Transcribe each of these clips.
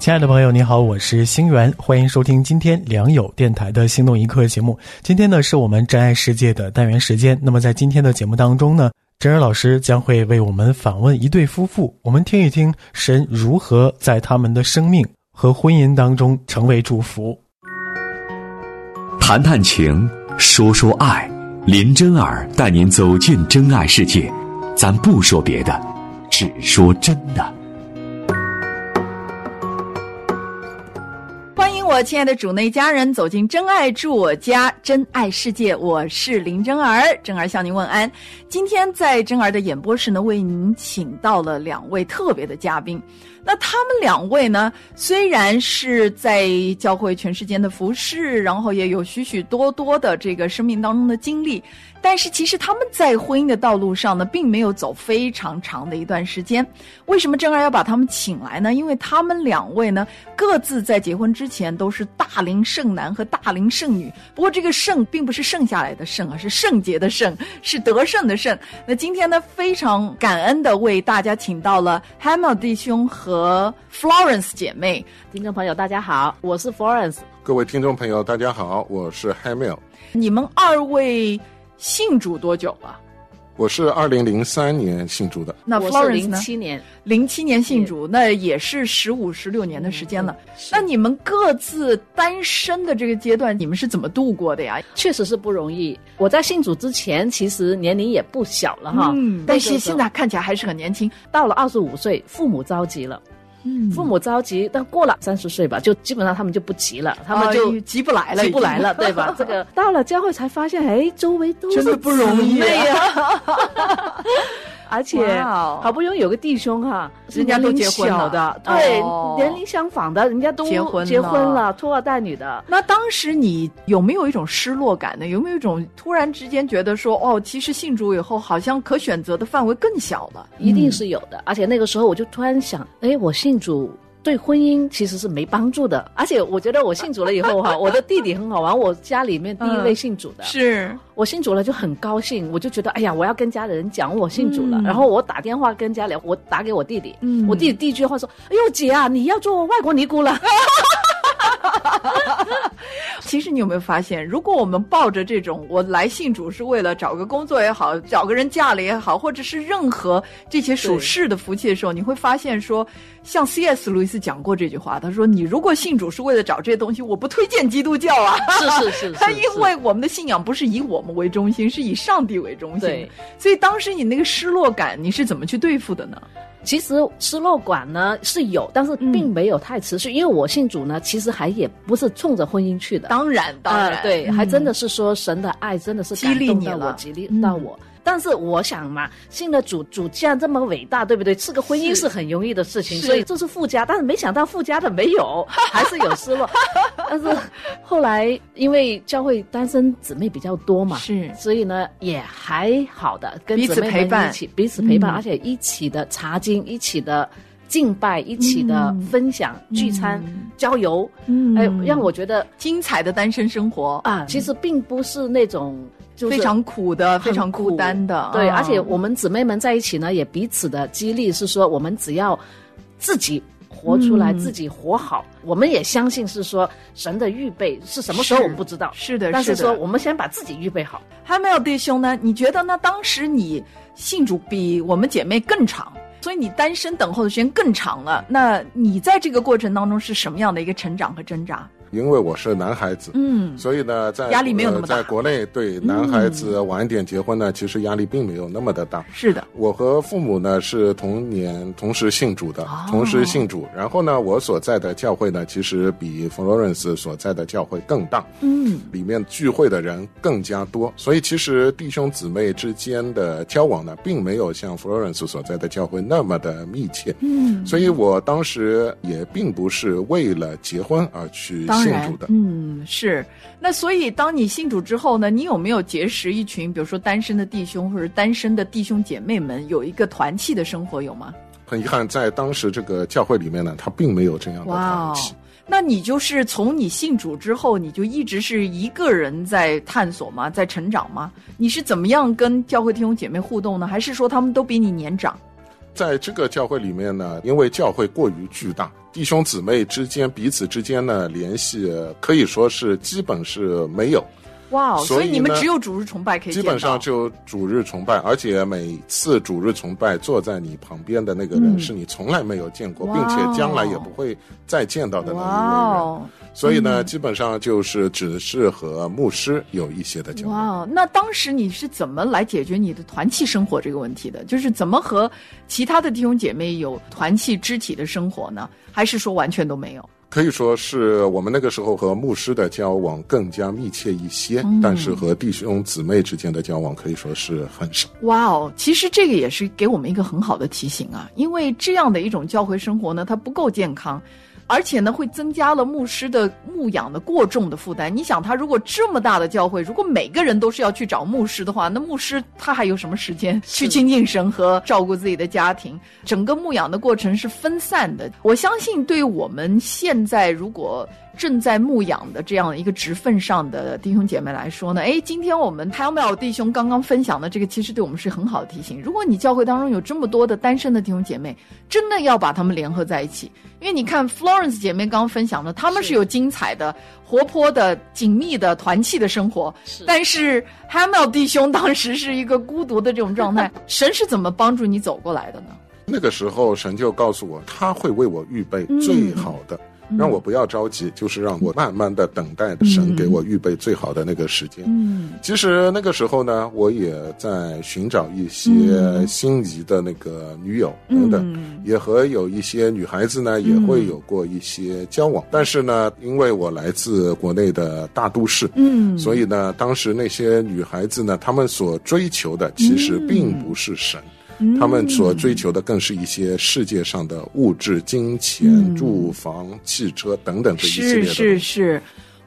亲爱的朋友，你好，我是星源，欢迎收听今天良友电台的心动一刻节目。今天呢，是我们真爱世界的单元时间。那么在今天的节目当中呢，真儿老师将会为我们访问一对夫妇，我们听一听神如何在他们的生命和婚姻当中成为祝福。谈谈情，说说爱，林真儿带您走进真爱世界。咱不说别的，只说真的。亲爱的主内家人走进真爱住我家真爱世界，我是林真儿，真儿向您问安。今天在真儿的演播室呢，为您请到了两位特别的嘉宾。那他们两位呢，虽然是在教会全世界的服饰，然后也有许许多多的这个生命当中的经历。但是其实他们在婚姻的道路上呢，并没有走非常长的一段时间。为什么正儿要把他们请来呢？因为他们两位呢，各自在结婚之前都是大龄剩男和大龄剩女。不过这个剩并不是剩下来的剩，而是圣洁的圣，是得胜的胜。那今天呢，非常感恩的为大家请到了 Hamel 弟兄和 Florence 姐妹。听众朋友，大家好，我是 Florence。各位听众朋友，大家好，我是 Hamil。你们二位。信主多久了？我是二零零三年信主的。那 Florence 零七年，零七年信主，那也是十五十六年的时间了。那你们各自单身的这个阶段，你们是怎么度过的呀？确实是不容易。我在信主之前，其实年龄也不小了哈，嗯，但是现在看起来还是很年轻。到了二十五岁，父母着急了。嗯，父母着急，但过了三十岁吧，就基本上他们就不急了，他们就急不来了，急不来了，对吧？这个到了教会才发现，哎，周围都是不容易呀。而且好不容易有个弟兄哈，人家都结婚了的，对，年龄相仿的，人家都结婚结婚了，拖儿带女的。那当时你有没有一种失落感呢？有没有一种突然之间觉得说，哦，其实信主以后，好像可选择的范围更小了？一定是有的。而且那个时候我就突然想，哎，我信主。对婚姻其实是没帮助的，而且我觉得我信主了以后哈，我的弟弟很好玩，我家里面第一位信主的，是。我信主了就很高兴，我就觉得哎呀，我要跟家里人讲我信主了，然后我打电话跟家里，我打给我弟弟，我弟弟第一句话说，哎呦姐啊，你要做外国尼姑了。其实你有没有发现，如果我们抱着这种我来信主是为了找个工作也好，找个人嫁了也好，或者是任何这些属世的福气的时候，你会发现说，像 C.S. 路易斯讲过这句话，他说：“你如果信主是为了找这些东西，我不推荐基督教啊。”是是 是，他因为我们的信仰不是以我们为中心，是以上帝为中心。对，所以当时你那个失落感，你是怎么去对付的呢？其实失落感呢是有，但是并没有太持续，因为我信主呢，其实还也不是冲着婚姻去的。当然，当然，对，还真的是说神的爱真的是激励到我，激励到我。但是我想嘛，信了主，主既然这么伟大，对不对？是个婚姻是很容易的事情，所以这是附加。但是没想到附加的没有，还是有失落。但是后来因为教会单身姊妹比较多嘛，是，所以呢也还好的，跟彼此陪伴，一起彼此陪伴，而且一起的查经，一起的敬拜，一起的分享聚餐、郊游，嗯哎，让我觉得精彩的单身生活啊，其实并不是那种。非常苦的，非常孤单的，对，而且我们姊妹们在一起呢，也彼此的激励，是说我们只要自己活出来，自己活好，我们也相信是说神的预备是什么时候我们不知道，是的，但是说我们先把自己预备好。还没有弟兄呢？你觉得呢？当时你信主比我们姐妹更长，所以你单身等候的时间更长了。那你在这个过程当中是什么样的一个成长和挣扎？因为我是男孩子，嗯，所以呢，在压力没有那么大。在国内，对男孩子晚一点结婚呢，其实压力并没有那么的大。是的，我和父母呢是同年同时信主的，同时信主。然后呢，我所在的教会呢，其实比 Florence 所在的教会更大，嗯，里面聚会的人更加多。所以，其实弟兄姊妹之间的交往呢，并没有像 Florence 所在的教会那么的密切。嗯，所以我当时也并不是为了结婚而去。当然信主的。嗯，是。那所以，当你信主之后呢，你有没有结识一群，比如说单身的弟兄或者单身的弟兄姐妹们，有一个团契的生活，有吗？很遗憾，在当时这个教会里面呢，他并没有这样的团契。，那你就是从你信主之后，你就一直是一个人在探索吗？在成长吗？你是怎么样跟教会弟兄姐妹互动呢？还是说他们都比你年长？在这个教会里面呢，因为教会过于巨大，弟兄姊妹之间彼此之间呢联系可以说是基本是没有，哇哦，所以你们只有主日崇拜可以基本上就主日崇拜，而且每次主日崇拜坐在你旁边的那个人嗯是你从来没有见过，哇并且哦将来也不会再见到的那哇一位人。哦，所以呢，基本上就是只是和牧师有一些的交流。哇哦，那当时你是怎么来解决你的团契生活这个问题的？就是怎么和其他的弟兄姐妹有团契肢体的生活呢？还是说完全都没有？可以说是我们那个时候和牧师的交往更加密切一些，嗯但是和弟兄姊妹之间的交往可以说是很少。哇哦，其实这个也是给我们一个很好的提醒啊，因为这样的一种教会生活呢，它不够健康。而且呢，会增加了牧师的牧养的过重的负担。你想，他如果这么大的教会，如果每个人都是要去找牧师的话，那牧师他还有什么时间去亲近神和照顾自己的家庭？整个牧养的过程是分散的。我相信，对于我们现在如果正在牧养的这样一个职分上的弟兄姐妹来说呢，哎，今天我们 p a l m e l 弟兄刚刚分享的这个，其实对我们是很好的提醒。如果你教会当中有这么多的单身的弟兄姐妹，真的要把他们联合在一起，因为你看 Florence 姐妹刚刚分享的，他们是有精彩的、活泼的、紧密的团契的生活，是但是 Hamel 弟兄当时是一个孤独的这种状态，神是怎么帮助你走过来的呢？那个时候，神就告诉我，他会为我预备最好的，让我不要着急，就是让我慢慢的等待神给我预备最好的那个时间。嗯其实那个时候呢，我也在寻找一些心仪的那个女友等等，嗯也和有一些女孩子呢也会有过一些交往。但是呢，因为我来自国内的大都市，嗯，所以呢，当时那些女孩子呢，她们所追求的其实并不是神。她们所追求的更是一些世界上的物质、金钱、嗯住房、汽车等等这一系列是的是是，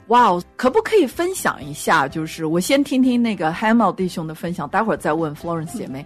哇哦！可不可以分享一下？就是我先听听那个 Hamel 弟兄的分享，待会儿再问 Florence 姐妹。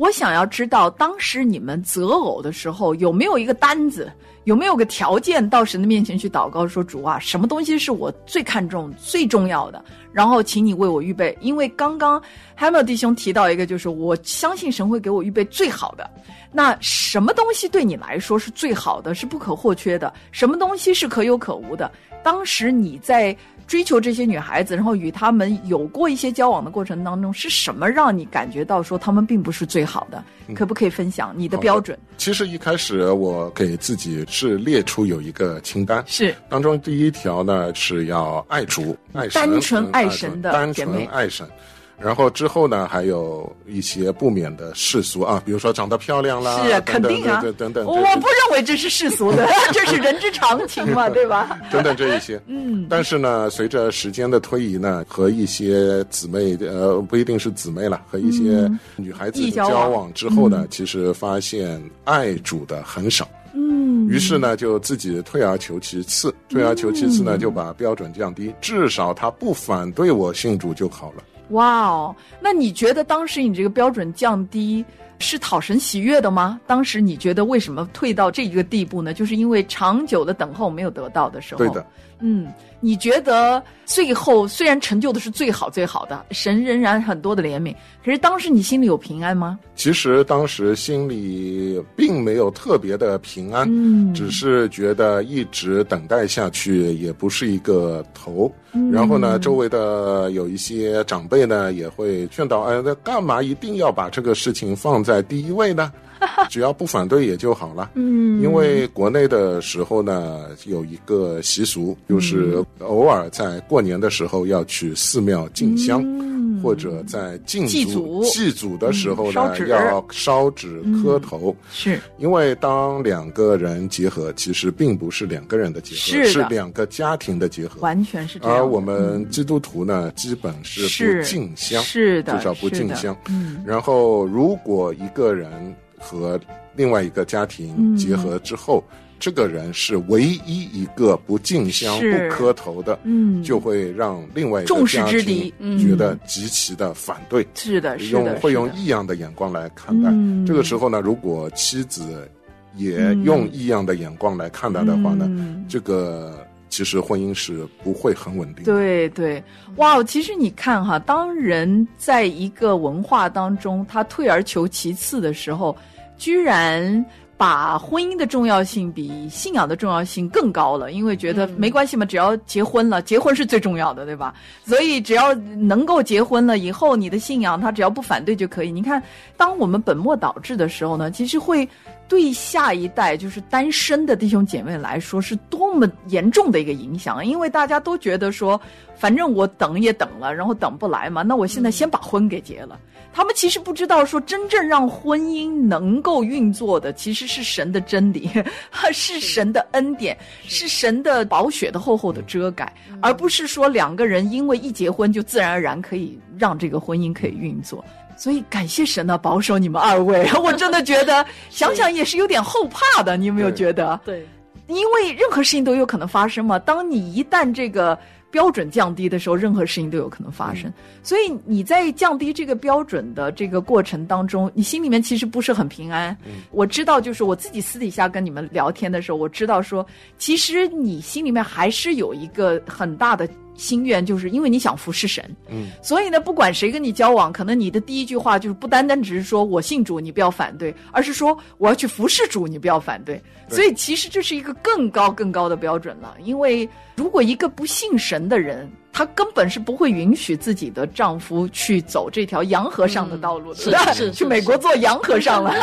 我想要知道，当时你们择偶的时候有没有一个单子，有没有个条件到神的面前去祷告，说主啊，什么东西是我最看重、最重要的？然后请你为我预备。因为刚刚 Hamel 弟兄提到一个，就是我相信神会给我预备最好的。那什么东西对你来说是最好的，是不可或缺的？什么东西是可有可无的？当时你在追求这些女孩子，然后与她们有过一些交往的过程当中，是什么让你感觉到说她们并不是最好的？可不可以分享你的标准？其实一开始我给自己是列出有一个清单，是当中第一条呢是要爱主、爱神、单纯嗯爱神的单姐妹纯爱神。然后之后呢，还有一些不免的世俗啊，比如说长得漂亮啦，是肯定啊，等等等等，我不认为这是世俗的，这是人之常情嘛，对吧？等等这一些。嗯，但是呢，随着时间的推移呢，和一些姊妹呃不一定是姊妹了，和一些女孩子异交往交往之后呢，其实发现爱主的很少。嗯，于是呢，就自己退而求其次，退而求其次呢，就把标准降低，至少他不反对我信主就好了。哇哦，那你觉得当时你这个标准降低是讨神喜悦的吗？当时你觉得为什么退到这一个地步呢？就是因为长久的等候没有得到的时候。对的，嗯，你觉得最后虽然成就的是最好最好的，神仍然很多的怜悯，可是当时你心里有平安吗？其实当时心里并没有特别的平安，嗯只是觉得一直等待下去也不是一个头。然后呢，周围的有一些长辈呢也会劝导，哎，那干嘛一定要把这个事情放在第一位呢？只要不反对也就好了。嗯因为国内的时候呢，有一个习俗，就是偶尔在过年的时候要去寺庙进香，或者在祭祭祖祖祭祖的时候呢，要烧纸磕头。是因为当两个人结合，其实并不是两个人的结合，是的两个家庭的结合。完全是这样。而我们基督徒呢，基本是是不敬香，是的，至少不敬香。嗯然后，如果一个人和另外一个家庭结合之后，这个人是唯一一个不敬香、不磕头的，嗯。就会让另外一个众矢家庭之的嗯。觉得极其的反对，是的，是用的，会用异样的眼光来看待。嗯。这个时候呢，如果妻子也嗯用异样的眼光来看待的话呢，嗯。这个其实婚姻是不会很稳定的。对对，哇！其实你看哈，当人在一个文化当中，他退而求其次的时候，居然把婚姻的重要性比信仰的重要性更高了，因为觉得没关系嘛，只要结婚了，结婚是最重要的，对吧？所以只要能够结婚了以后，你的信仰他只要不反对就可以。你看，当我们本末倒置的时候呢，其实会。对下一代就是单身的弟兄姐妹来说，是多么严重的一个影响，因为大家都觉得说，反正我等也等了，然后等不来嘛，那我现在先把婚给结了。他们其实不知道说，真正让婚姻能够运作的，其实是神的真理，是神的恩典，是。神的宝血的厚厚的遮盖，而不是说两个人因为一结婚就自然而然可以让这个婚姻可以运作。所以感谢神呢、保守你们二位，我真的觉得 想想也是有点后怕的，你有没有觉得？对，因为任何事情都有可能发生嘛。当你一旦这个标准降低的时候，任何事情都有可能发生。所以你在降低这个标准的这个过程当中，你心里面其实不是很平安。我知道，就是我自己私底下跟你们聊天的时候，我知道说，其实你心里面还是有一个很大的。心愿就是因为你想服侍神，嗯，所以呢，不管谁跟你交往，可能你的第一句话就是不单单只是说我信主，你不要反对，而是说我要去服侍主，你不要反对。对。所以其实这是一个更高更高的标准了，因为如果一个不信神的人，她根本是不会允许自己的丈夫去走这条洋和尚的道路的，是去美国做洋和尚了。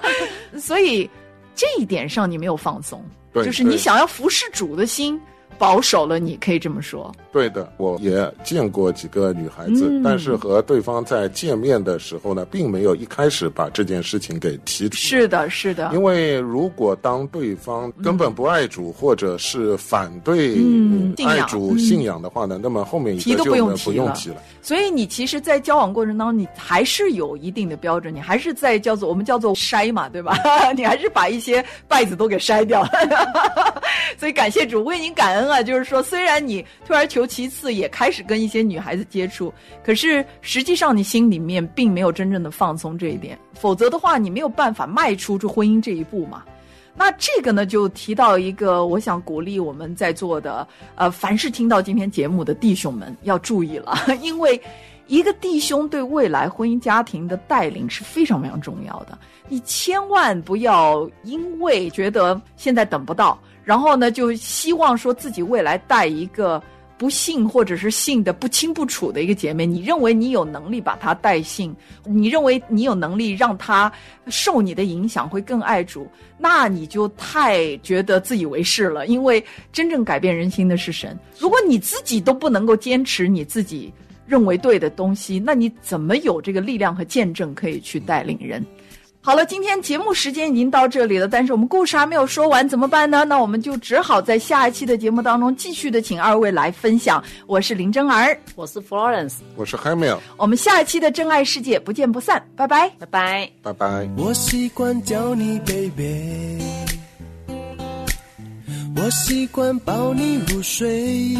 所以这一点上你没有放松，对就是你想要服侍主的心保守了，你可以这么说。对的，我也见过几个女孩子，嗯但是和对方在见面的时候呢，并没有一开始把这件事情给提出。是的，是的，因为如果当对方根本不爱主，或者是反对嗯爱主嗯信仰的话呢，那么后面一提都个就呢不用提了不用提了。所以你其实，在交往过程当中，你还是有一定的标准，你还是在叫做我们叫做筛嘛，对吧？你还是把一些败子都给筛掉了。所以感谢主，为您感恩啊！就是说，虽然你退而求其次，也开始跟一些女孩子接触，可是实际上你心里面并没有真正的放松这一点，否则的话，你没有办法迈出这婚姻这一步嘛。那这个呢，就提到一个，我想鼓励我们在座的，呃，凡是听到今天节目的弟兄们要注意了，因为一个弟兄对未来婚姻家庭的带领是非常非常重要的。你千万不要因为觉得现在等不到，然后呢，就希望说自己未来带一个。不信或者是信的不清不楚的一个姐妹，你认为你有能力把她带信，你认为你有能力让她受你的影响会更爱主，那你就太觉得自以为是了。因为真正改变人心的是神。如果你自己都不能够坚持你自己认为对的东西，那你怎么有这个力量和见证可以去带领人？好了，今天节目时间已经到这里了，但是我们故事还没有说完，怎么办呢？那我们就只好在下一期的节目当中继续的请二位来分享。我是林真儿，我是 Florence，我是 Hamil，我们下一期的真爱世界不见不散，拜拜。拜拜。拜拜。我习惯叫你 baby，我习惯抱你入睡，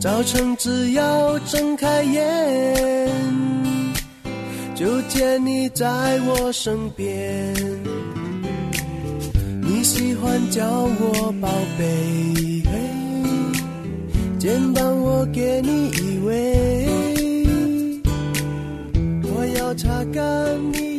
早晨只要睁开眼，就见你在我身边。你喜欢叫我宝贝，肩膀我给你依偎。我要擦干你